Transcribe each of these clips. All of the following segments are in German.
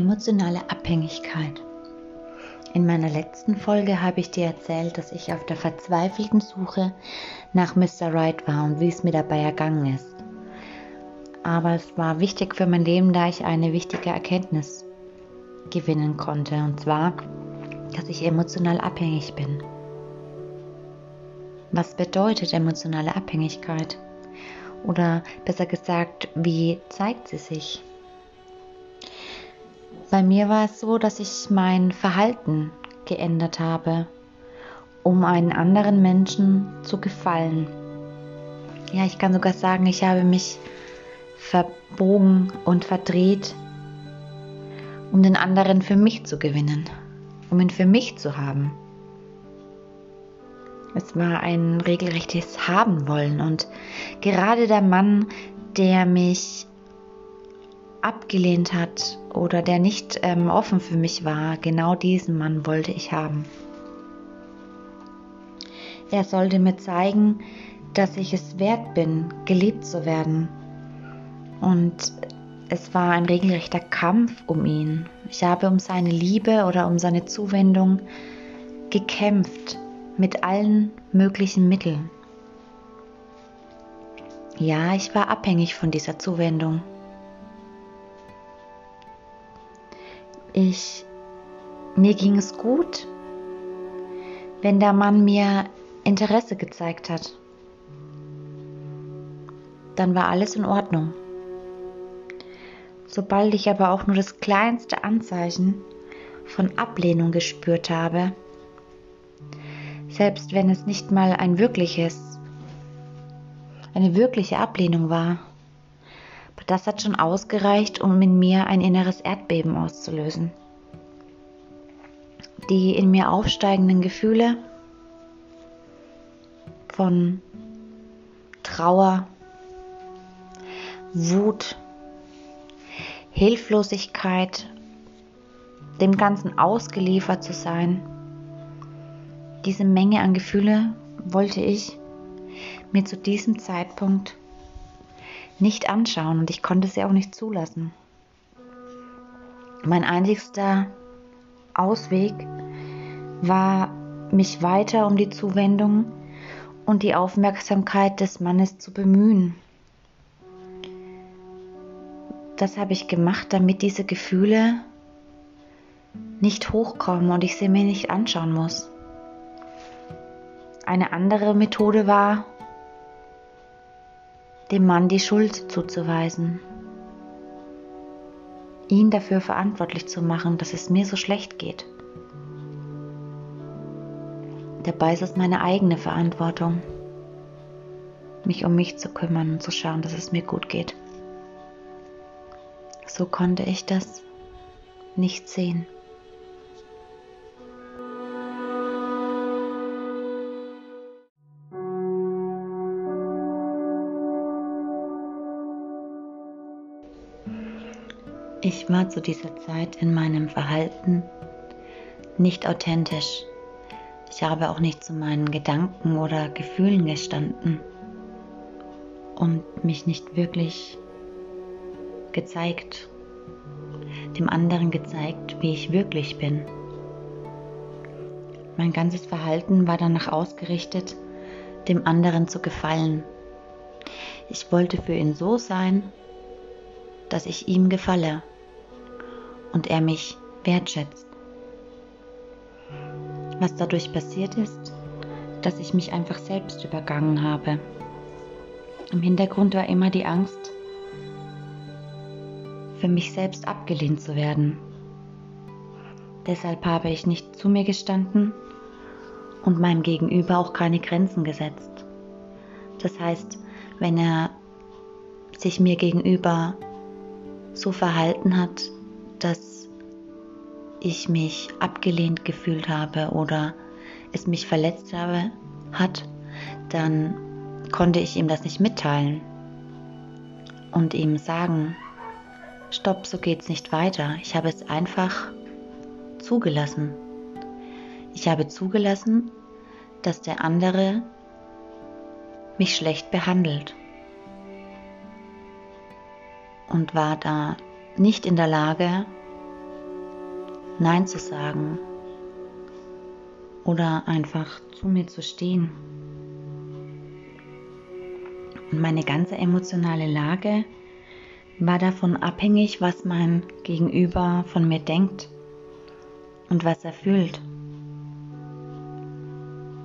Emotionale Abhängigkeit. In meiner letzten Folge habe ich dir erzählt, dass ich auf der verzweifelten Suche nach Mr. Right war und wie es mir dabei ergangen ist. Aber es war wichtig für mein Leben, da ich eine wichtige Erkenntnis gewinnen konnte. Und zwar, dass ich emotional abhängig bin. Was bedeutet emotionale Abhängigkeit? Oder besser gesagt, wie zeigt sie sich? Bei mir war es so, dass ich mein Verhalten geändert habe, um einen anderen Menschen zu gefallen. Ja, ich kann sogar sagen, ich habe mich verbogen und verdreht, um den anderen für mich zu gewinnen, um ihn für mich zu haben. Es war ein regelrechtes Haben wollen und gerade der Mann, der mich abgelehnt hat oder der nicht ähm, offen für mich war, genau diesen Mann wollte ich haben. Er sollte mir zeigen, dass ich es wert bin, geliebt zu werden. Und es war ein regelrechter Kampf um ihn. Ich habe um seine Liebe oder um seine Zuwendung gekämpft mit allen möglichen Mitteln. Ja, ich war abhängig von dieser Zuwendung. Ich, mir ging es gut, wenn der Mann mir Interesse gezeigt hat. Dann war alles in Ordnung. Sobald ich aber auch nur das kleinste Anzeichen von Ablehnung gespürt habe, selbst wenn es nicht mal ein wirkliches, eine wirkliche Ablehnung war, das hat schon ausgereicht, um in mir ein inneres Erdbeben auszulösen. Die in mir aufsteigenden Gefühle von Trauer, Wut, Hilflosigkeit, dem Ganzen ausgeliefert zu sein. Diese Menge an Gefühle wollte ich mir zu diesem Zeitpunkt nicht anschauen und ich konnte sie auch nicht zulassen. Mein einzigster Ausweg war, mich weiter um die Zuwendung und die Aufmerksamkeit des Mannes zu bemühen. Das habe ich gemacht, damit diese Gefühle nicht hochkommen und ich sie mir nicht anschauen muss. Eine andere Methode war, dem Mann die Schuld zuzuweisen, ihn dafür verantwortlich zu machen, dass es mir so schlecht geht. Dabei ist es meine eigene Verantwortung, mich um mich zu kümmern und zu schauen, dass es mir gut geht. So konnte ich das nicht sehen. Ich war zu dieser Zeit in meinem Verhalten nicht authentisch. Ich habe auch nicht zu meinen Gedanken oder Gefühlen gestanden und mich nicht wirklich gezeigt, dem anderen gezeigt, wie ich wirklich bin. Mein ganzes Verhalten war danach ausgerichtet, dem anderen zu gefallen. Ich wollte für ihn so sein, dass ich ihm gefalle und er mich wertschätzt. Was dadurch passiert ist, dass ich mich einfach selbst übergangen habe. Im Hintergrund war immer die Angst, für mich selbst abgelehnt zu werden. Deshalb habe ich nicht zu mir gestanden und meinem Gegenüber auch keine Grenzen gesetzt. Das heißt, wenn er sich mir gegenüber so verhalten hat, dass ich mich abgelehnt gefühlt habe oder es mich verletzt habe, hat, dann konnte ich ihm das nicht mitteilen und ihm sagen, stopp, so geht's nicht weiter. Ich habe es einfach zugelassen. Ich habe zugelassen, dass der andere mich schlecht behandelt und war da nicht in der Lage, Nein zu sagen oder einfach zu mir zu stehen. Und meine ganze emotionale Lage war davon abhängig, was mein Gegenüber von mir denkt und was er fühlt.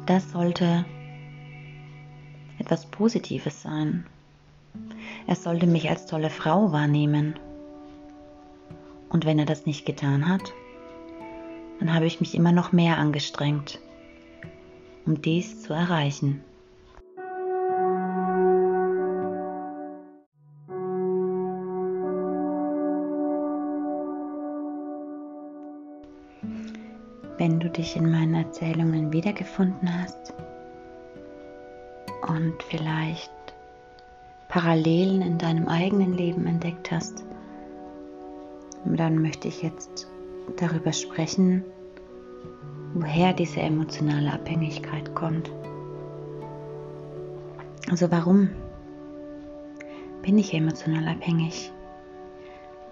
Das sollte etwas Positives sein. Er sollte mich als tolle Frau wahrnehmen. Und wenn er das nicht getan hat, dann habe ich mich immer noch mehr angestrengt, um dies zu erreichen. Wenn du dich in meinen Erzählungen wiedergefunden hast und vielleicht Parallelen in deinem eigenen Leben entdeckt hast, dann möchte ich jetzt darüber sprechen, woher diese emotionale Abhängigkeit kommt. Also warum bin ich emotional abhängig?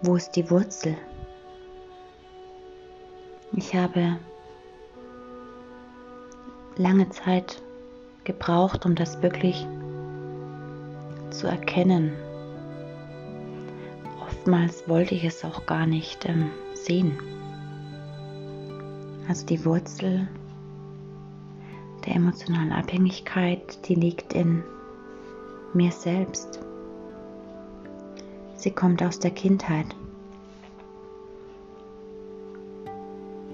Wo ist die Wurzel? Ich habe lange Zeit gebraucht, um das wirklich zu erkennen. Oftmals wollte ich es auch gar nicht ähm, sehen. Also die Wurzel der emotionalen Abhängigkeit, die liegt in mir selbst. Sie kommt aus der Kindheit.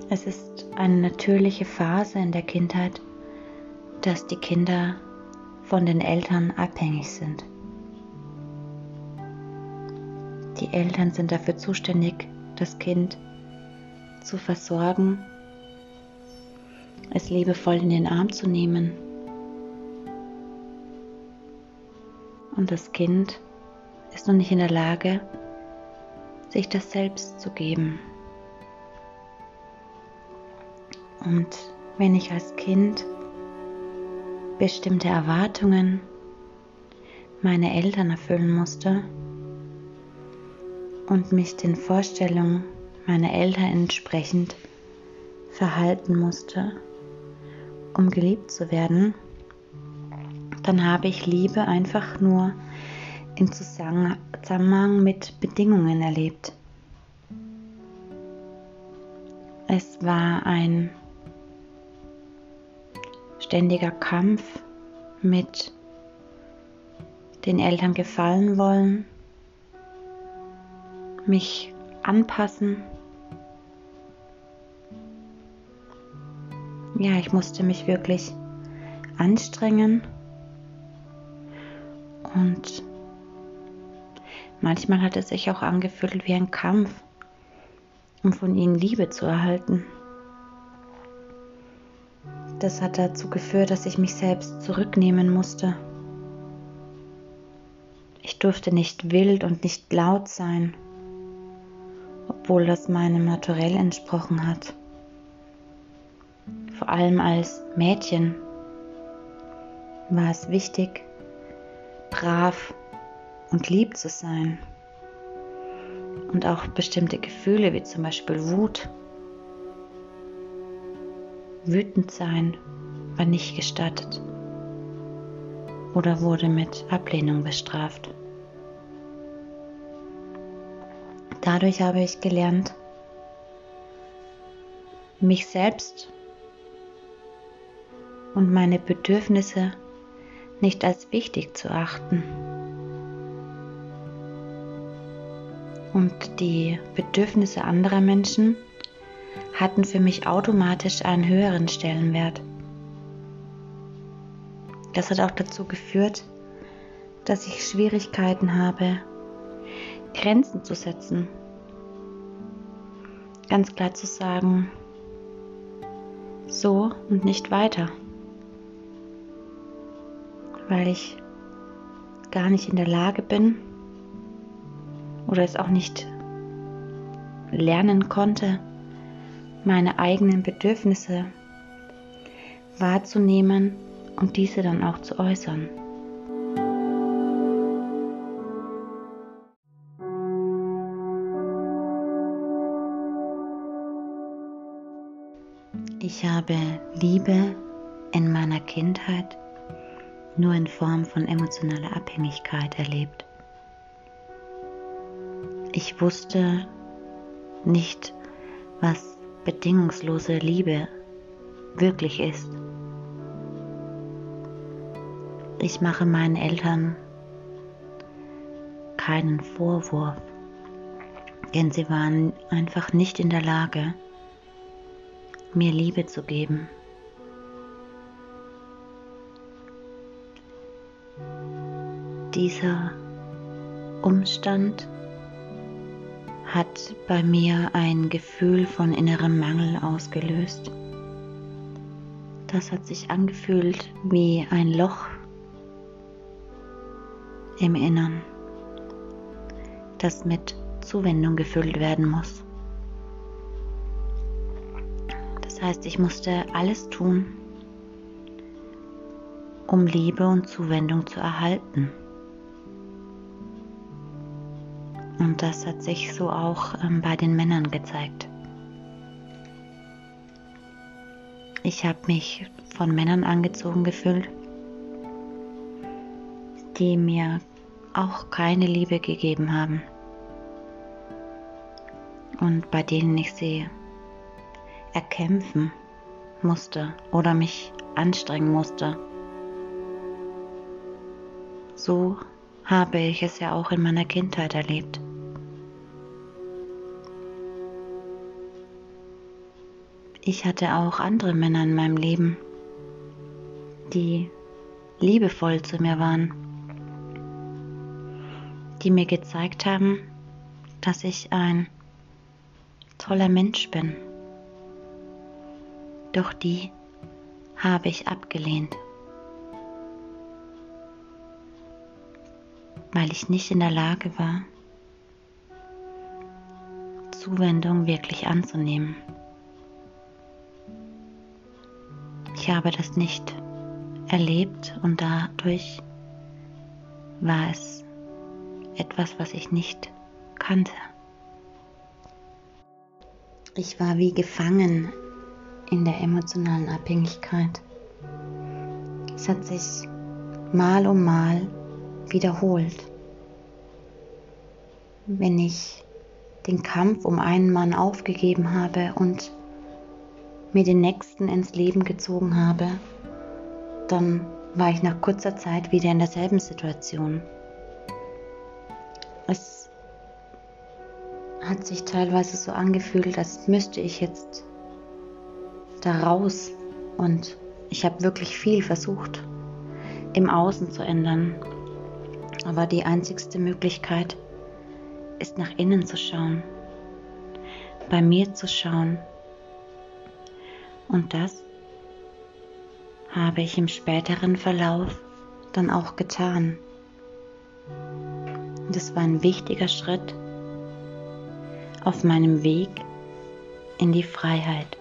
Es ist eine natürliche Phase in der Kindheit, dass die Kinder von den Eltern abhängig sind. Die Eltern sind dafür zuständig, das Kind zu versorgen, es liebevoll in den Arm zu nehmen. Und das Kind ist noch nicht in der Lage, sich das selbst zu geben. Und wenn ich als Kind bestimmte Erwartungen meiner Eltern erfüllen musste und mich den Vorstellungen meiner Eltern entsprechend verhalten musste, um geliebt zu werden, dann habe ich Liebe einfach nur im Zusammenhang mit Bedingungen erlebt. Es war ein ständiger Kampf mit den Eltern gefallen wollen, mich anpassen. Ja, ich musste mich wirklich anstrengen und manchmal hat es sich auch angefühlt wie ein Kampf, um von ihnen Liebe zu erhalten. Das hat dazu geführt, dass ich mich selbst zurücknehmen musste. Ich durfte nicht wild und nicht laut sein, obwohl das meinem Naturell entsprochen hat. Vor allem als Mädchen war es wichtig, brav und lieb zu sein und auch bestimmte Gefühle wie zum Beispiel Wut Wütend sein war nicht gestattet oder wurde mit Ablehnung bestraft. Dadurch habe ich gelernt, mich selbst und meine Bedürfnisse nicht als wichtig zu achten und die Bedürfnisse anderer Menschen hatten für mich automatisch einen höheren Stellenwert. Das hat auch dazu geführt, dass ich Schwierigkeiten habe, Grenzen zu setzen. Ganz klar zu sagen, so und nicht weiter. Weil ich gar nicht in der Lage bin oder es auch nicht lernen konnte, meine eigenen Bedürfnisse wahrzunehmen und diese dann auch zu äußern. Ich habe Liebe in meiner Kindheit nur in Form von emotionaler Abhängigkeit erlebt. Ich wusste nicht, was bedingungslose Liebe wirklich ist. Ich mache meinen Eltern keinen Vorwurf, denn sie waren einfach nicht in der Lage, mir Liebe zu geben. Dieser Umstand hat bei mir ein Gefühl von innerem Mangel ausgelöst. Das hat sich angefühlt wie ein Loch im Innern, das mit Zuwendung gefüllt werden muss. Das heißt, ich musste alles tun, um Liebe und Zuwendung zu erhalten. Und das hat sich so auch ähm, bei den Männern gezeigt. Ich habe mich von Männern angezogen gefühlt, die mir auch keine Liebe gegeben haben und bei denen ich sie erkämpfen musste oder mich anstrengen musste. So habe ich es ja auch in meiner Kindheit erlebt. Ich hatte auch andere Männer in meinem Leben, die liebevoll zu mir waren, die mir gezeigt haben, dass ich ein toller Mensch bin. Doch die habe ich abgelehnt, weil ich nicht in der Lage war, Zuwendung wirklich anzunehmen. Ich habe das nicht erlebt und dadurch war es etwas, was ich nicht kannte. Ich war wie gefangen in der emotionalen Abhängigkeit. Es hat sich mal um mal wiederholt. Wenn ich den Kampf um einen Mann aufgegeben habe und mir den nächsten ins Leben gezogen habe, dann war ich nach kurzer Zeit wieder in derselben Situation. Es hat sich teilweise so angefühlt, als müsste ich jetzt da raus. Und ich habe wirklich viel versucht, im Außen zu ändern. Aber die einzigste Möglichkeit ist nach innen zu schauen, bei mir zu schauen und das habe ich im späteren Verlauf dann auch getan. Das war ein wichtiger Schritt auf meinem Weg in die Freiheit.